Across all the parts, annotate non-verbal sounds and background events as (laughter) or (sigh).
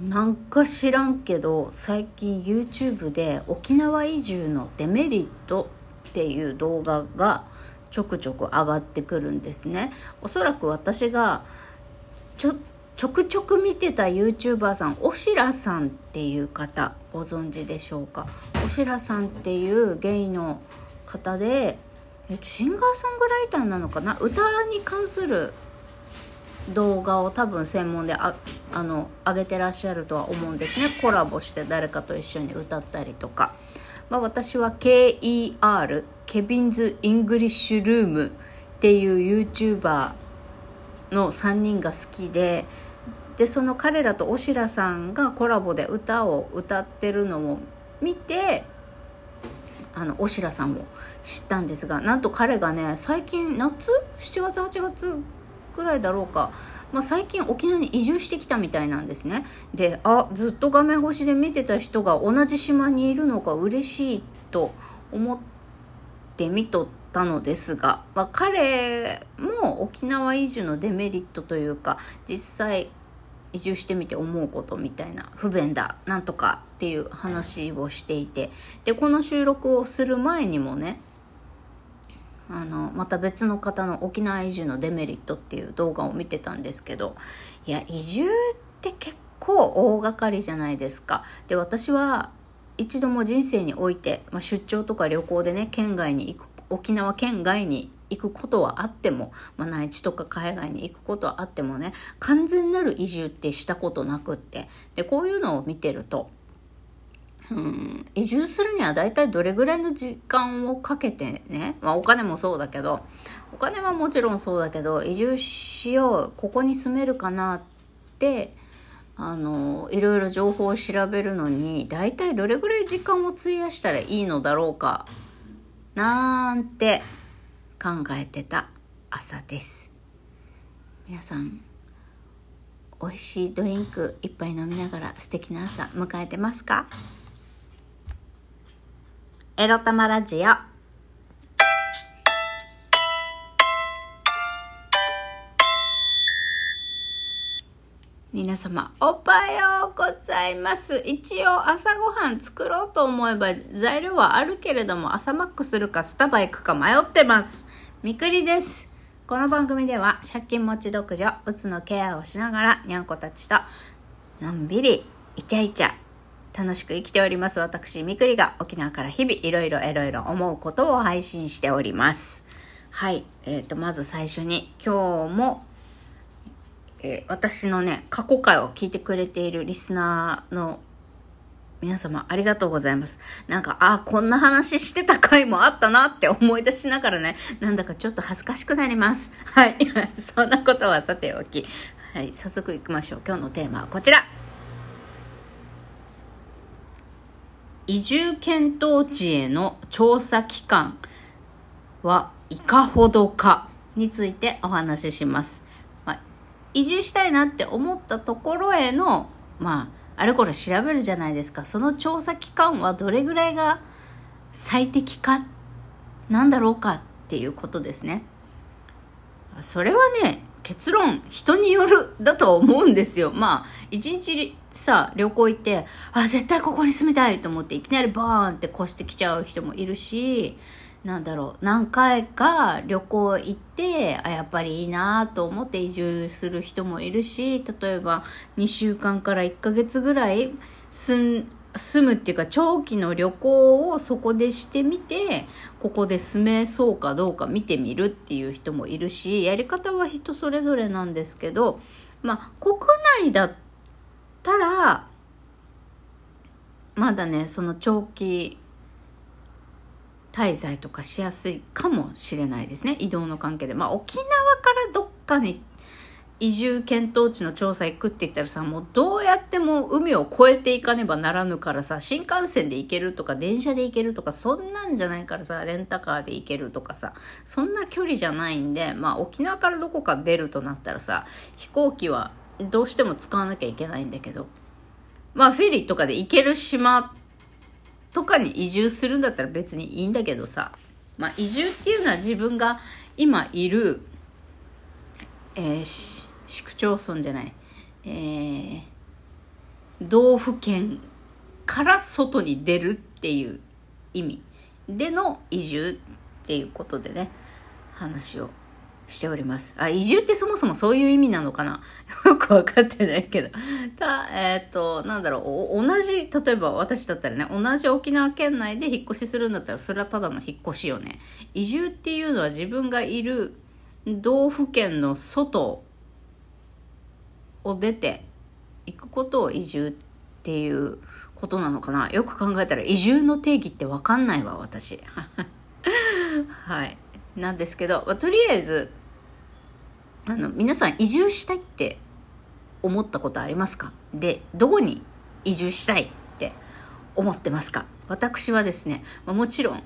なんか知らんけど最近 YouTube で沖縄移住のデメリットっていう動画がちょくちょく上がってくるんですね。おそらく私がちょちょくちょく見てた YouTuber さんおしらさんっていう方ご存知でしょうか？おしらさんっていうゲイの方で、えっと、シンガーソングライターなのかな？歌に関する動画を多分専門でああの上げてらっしゃるとは思うんですね。コラボして誰かと一緒に歌ったりとか、まあ、私は KER Kevin's English Room っていう YouTuber の3人が好きででその彼らとオシラさんがコラボで歌を歌ってるのを見てあのオシラさんを知ったんですがなんと彼がね最近夏？7月8月ぐらいだろうか、まあ、最近沖縄に移住してきたみたいなんですね。であずっと画面越しで見てた人が同じ島にいるのが嬉しいと思って見とったのですが、まあ、彼も沖縄移住のデメリットというか実際移住してみて思うことみたいな不便だなんとかっていう話をしていて。でこの収録をする前にもねあのまた別の方の沖縄移住のデメリットっていう動画を見てたんですけどいや移住って結構大掛かりじゃないですか。で私は一度も人生において、まあ、出張とか旅行でね県外に行く沖縄県外に行くことはあっても、まあ、内地とか海外に行くことはあってもね完全なる移住ってしたことなくってでこういうのを見てるとうん。移住するには大体どれぐらいの時間をかけてね、まあ、お金もそうだけど。お金はもちろんそうだけど移住しようここに住めるかなってあのいろいろ情報を調べるのに大体どれぐらい時間を費やしたらいいのだろうかなんて考えてた朝です。皆さん美味しいドリンク一杯飲みながら素敵な朝迎えてますか？エロ玉ラジオ。皆様おはようございます。一応朝ごはん作ろうと思えば材料はあるけれども朝マックするかスタバ行くか迷ってます。みくりです。この番組では借金持ち独女うつのケアをしながらにゃんこたちとのんびりイチャイチャ楽しく生きております私みくりが沖縄から日々いろいろいろいろ思うことを配信しておりますはいえーとまず最初に今日もえー、私のね、過去回を聞いてくれているリスナーの皆様ありがとうございます。なんか、ああ、こんな話してた回もあったなって思い出しながらね、なんだかちょっと恥ずかしくなります。はい。(laughs) そんなことはさておき。はい、早速行きましょう。今日のテーマはこちら。移住検討地への調査期間はいかほどかについてお話しします。移住したいなって思ったところへのまああれこれ調べるじゃないですかその調査期間はどれぐらいが最適かなんだろうかっていうことですねそれはね結論人によるだと思うんですよ。まあ一日さ旅行行ってあ絶対ここに住みたいと思っていきなりバーンって越してきちゃう人もいるしなんだろう何回か旅行行ってあやっぱりいいなと思って移住する人もいるし例えば2週間から1ヶ月ぐらい住ん住むっていうか長期の旅行をそこでしてみてここで住めそうかどうか見てみるっていう人もいるしやり方は人それぞれなんですけどまあ国内だったらまだねその長期滞在とかしやすいかもしれないですね。移動の関係で。まあ沖縄からどっかに移住検討地の調査行くって言ったらさもうどうやっても海を越えていかねばならぬからさ新幹線で行けるとか電車で行けるとかそんなんじゃないからさレンタカーで行けるとかさそんな距離じゃないんでまあ沖縄からどこか出るとなったらさ飛行機はどうしても使わなきゃいけないんだけどまあフェリーとかで行ける島とかに移住するんだったら別にいいんだけどさ、まあ、移住っていうのは自分が今いる、えー、市区町村じゃない、えー、道府県から外に出るっていう意味での移住っていうことでね話をしております。あ、移住ってそもそもそういう意味なのかな？(laughs) よくわかってないけど。た、えっ、ー、と、なんだろう、同じ、例えば私だったらね、同じ沖縄県内で引っ越しするんだったら、それはただの引っ越しよね。移住っていうのは自分がいる道府県の外を出て行くことを移住っていうことなのかな？よく考えたら移住の定義ってわかんないわ、私。(laughs) はい。なんですけど、まあ、とりあえず、あの、皆さん移住したいって思ったことありますか？で、どこに移住したいって思ってますか？私はですね、まあ、もちろん、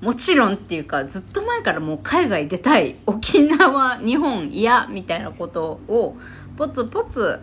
もちろんっていうか、ずっと前からもう海外出たい、沖縄、日本嫌みたいなことを、ポツポツ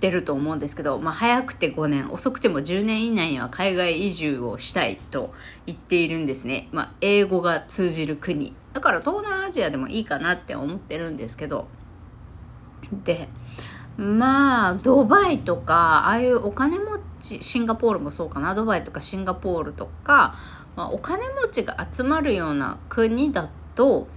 ってると思うんですけど、まあ、早くて5年遅くても10年以内には海外移住をしたいと言っているんですね、まあ、英語が通じる国。だから東南アジアでもいいかなって思ってるんですけど。でまあドバイとかああいうお金持ちシンガポールもそうかなドバイとかシンガポールとか、まあ、お金持ちが集まるような国だと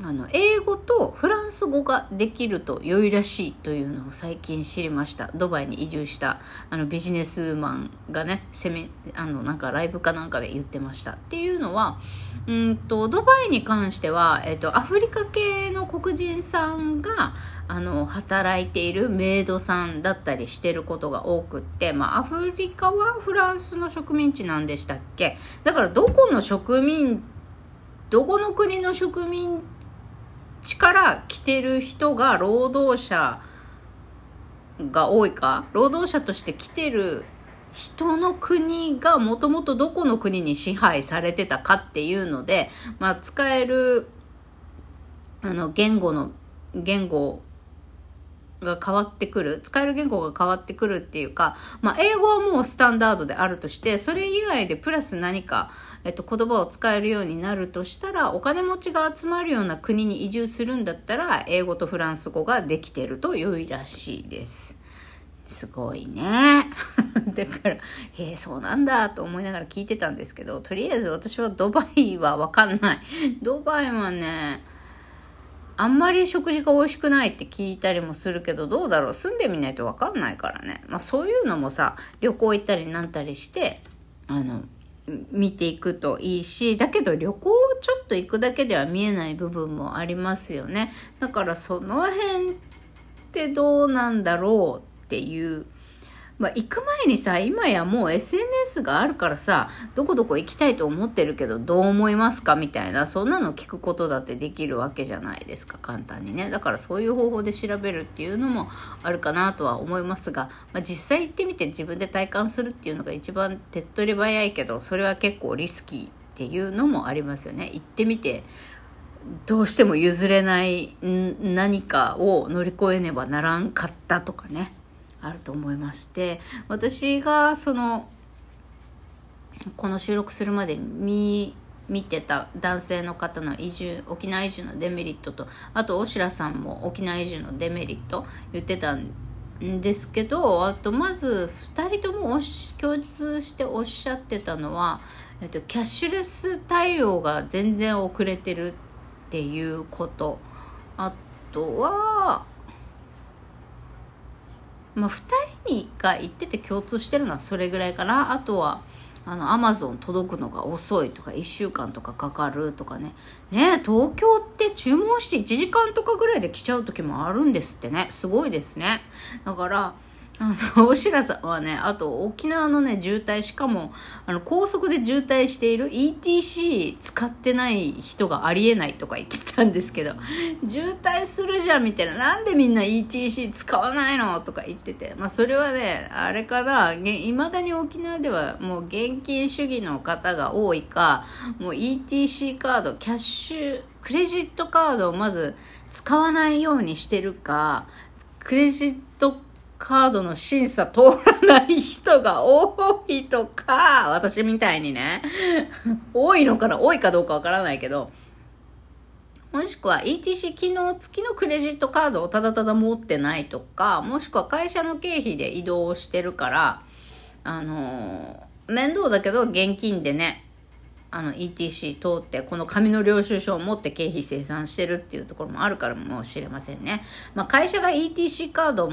あの英語とフランス語ができると良いらしいというのを最近知りました。ドバイに移住したあのビジネスマンがねセミあのなんかライブかなんかで言ってました。っていうのはうんとドバイに関しては、えっと、アフリカ系の黒人さんがあの働いているメイドさんだったりしてることが多くって、まあ、アフリカはフランスの植民地なんでしたっけ？だからどこの植民どこの国の植民地ちから来てる人が労働者が多いか？労働者として来てる人の国がもともとどこの国に支配されてたかっていうので、まあ、使えるあの言語の言語が変わってくる使える言語が変わってくるっていうか、まあ、英語はもうスタンダードであるとしてそれ以外でプラス何か、えっと、言葉を使えるようになるとしたらお金持ちが集まるような国に移住するんだったら英語とフランス語ができてると良いらしいです。すごいね。(laughs) だから、へえ、そうなんだと思いながら聞いてたんですけど、とりあえず私はドバイはわかんない。(laughs) ドバイはね、あんまり食事が美味しくないって聞いたりもするけど、どうだろう？住んでみないとわかんないからね。まあそういうのもさ、旅行行ったりなんたりして、あの、見ていくといいし、だけど旅行ちょっと行くだけでは見えない部分もありますよね。だからその辺ってどうなんだろうっていうまあ、行く前にさ、今やもう SNS があるからさ、どこどこ行きたいと思ってるけど、どう思いますかみたいな、そんなの聞くことだってできるわけじゃないですか、簡単にね。だからそういう方法で調べるっていうのもあるかなとは思いますが、まあ、実際行ってみて自分で体感するっていうのが一番手っ取り早いけど、それは結構リスキーっていうのもありますよね。行ってみて、どうしても譲れない何かを乗り越えねばならんかったとかね。あると思います。で私がそのこの収録するまで見見てた男性の方の移住沖縄移住のデメリットとあと大白さんも沖縄移住のデメリット言ってたんですけどあとまず2人とも共通しておっしゃってたのは、えっと、キャッシュレス対応が全然遅れてるっていうことあとはまあ、2人にが言ってて共通してるのはそれぐらいかな。あとはあのアマゾン届くのが遅いとか1週間とかかかるとかね。ね東京って注文して1時間とかぐらいで来ちゃう時もあるんですってね。すごいですね。だからあの、(laughs) おしらさんはね、あと沖縄のね、渋滞、しかも、あの、高速で渋滞している ETC 使ってない人がありえないとか言ってたんですけど、(laughs) 渋滞するじゃんみたいな、なんでみんな ETC 使わないのとか言ってて、まあそれはね、あれから、いまだに沖縄ではもう現金主義の方が多いか、もう ETC カード、キャッシュ、クレジットカードをまず使わないようにしてるか、クレジットカードカードの審査通らない人が多いとか、私みたいにね、多いのかな多いかどうかわからないけど、もしくは ETC 機能付きのクレジットカードをただただ持ってないとか、もしくは会社の経費で移動してるから、あのー、面倒だけど現金でね、あの ETC 通ってこの紙の領収書を持って経費生産してるっていうところもあるからもしれませんね。まあ、会社が ETC カード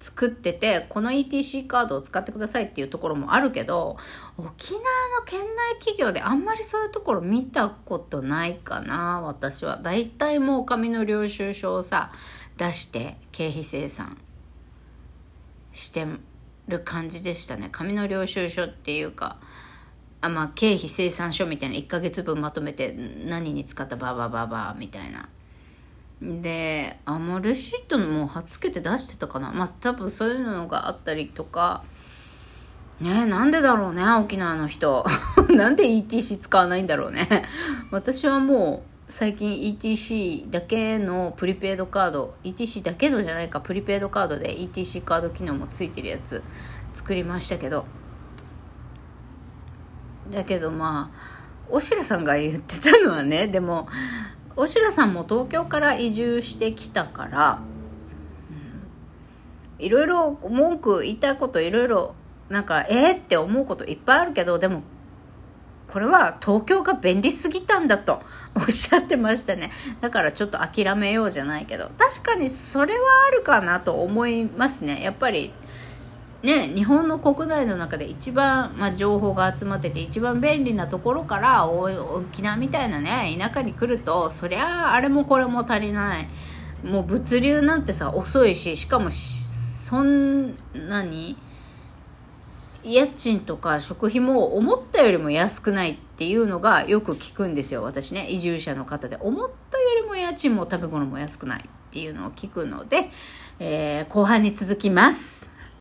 作ってて、この ETC カードを使ってくださいっていうところもあるけど、沖縄の県内企業であんまりそういうところ見たことないかな、私は。だいたいもう紙の領収書をさ、出して経費生産してる感じでしたね。紙の領収書っていうか、あまあ、経費生産書みたいな1ヶ月分まとめて何に使ったバーバーバーバーみたいな。であもうレシートも貼っつけて出してたかな。まあ多分そういうのがあったりとか。ねなんでだろうね沖縄の人。(laughs) なんで ETC 使わないんだろうね。私はもう最近 ETC だけのプリペイドカード ETC だけのじゃないかプリペイドカードで ETC カード機能もついてるやつ作りましたけど。だけどまあおしらさんが言ってたのはねでも大白さんも東京から移住してきたから、うん。いろいろ文句言いたいこといろいろなんかえー、って思うこといっぱいあるけどでもこれは東京が便利すぎたんだと (laughs) おっしゃってましたね。だからちょっと諦めようじゃないけど。確かにそれはあるかなと思いますね。やっぱりね、日本の国内の中で一番、まあ、情報が集まってて一番便利なところから沖縄みたいなね田舎に来るとそりゃあれもこれも足りない。もう物流なんてさ遅いししかもそんなに家賃とか食費も思ったよりも安くないっていうのがよく聞くんですよ私ね。移住者の方で。思ったよりも家賃も食べ物も安くないっていうのを聞くので、えー、後半に続きます。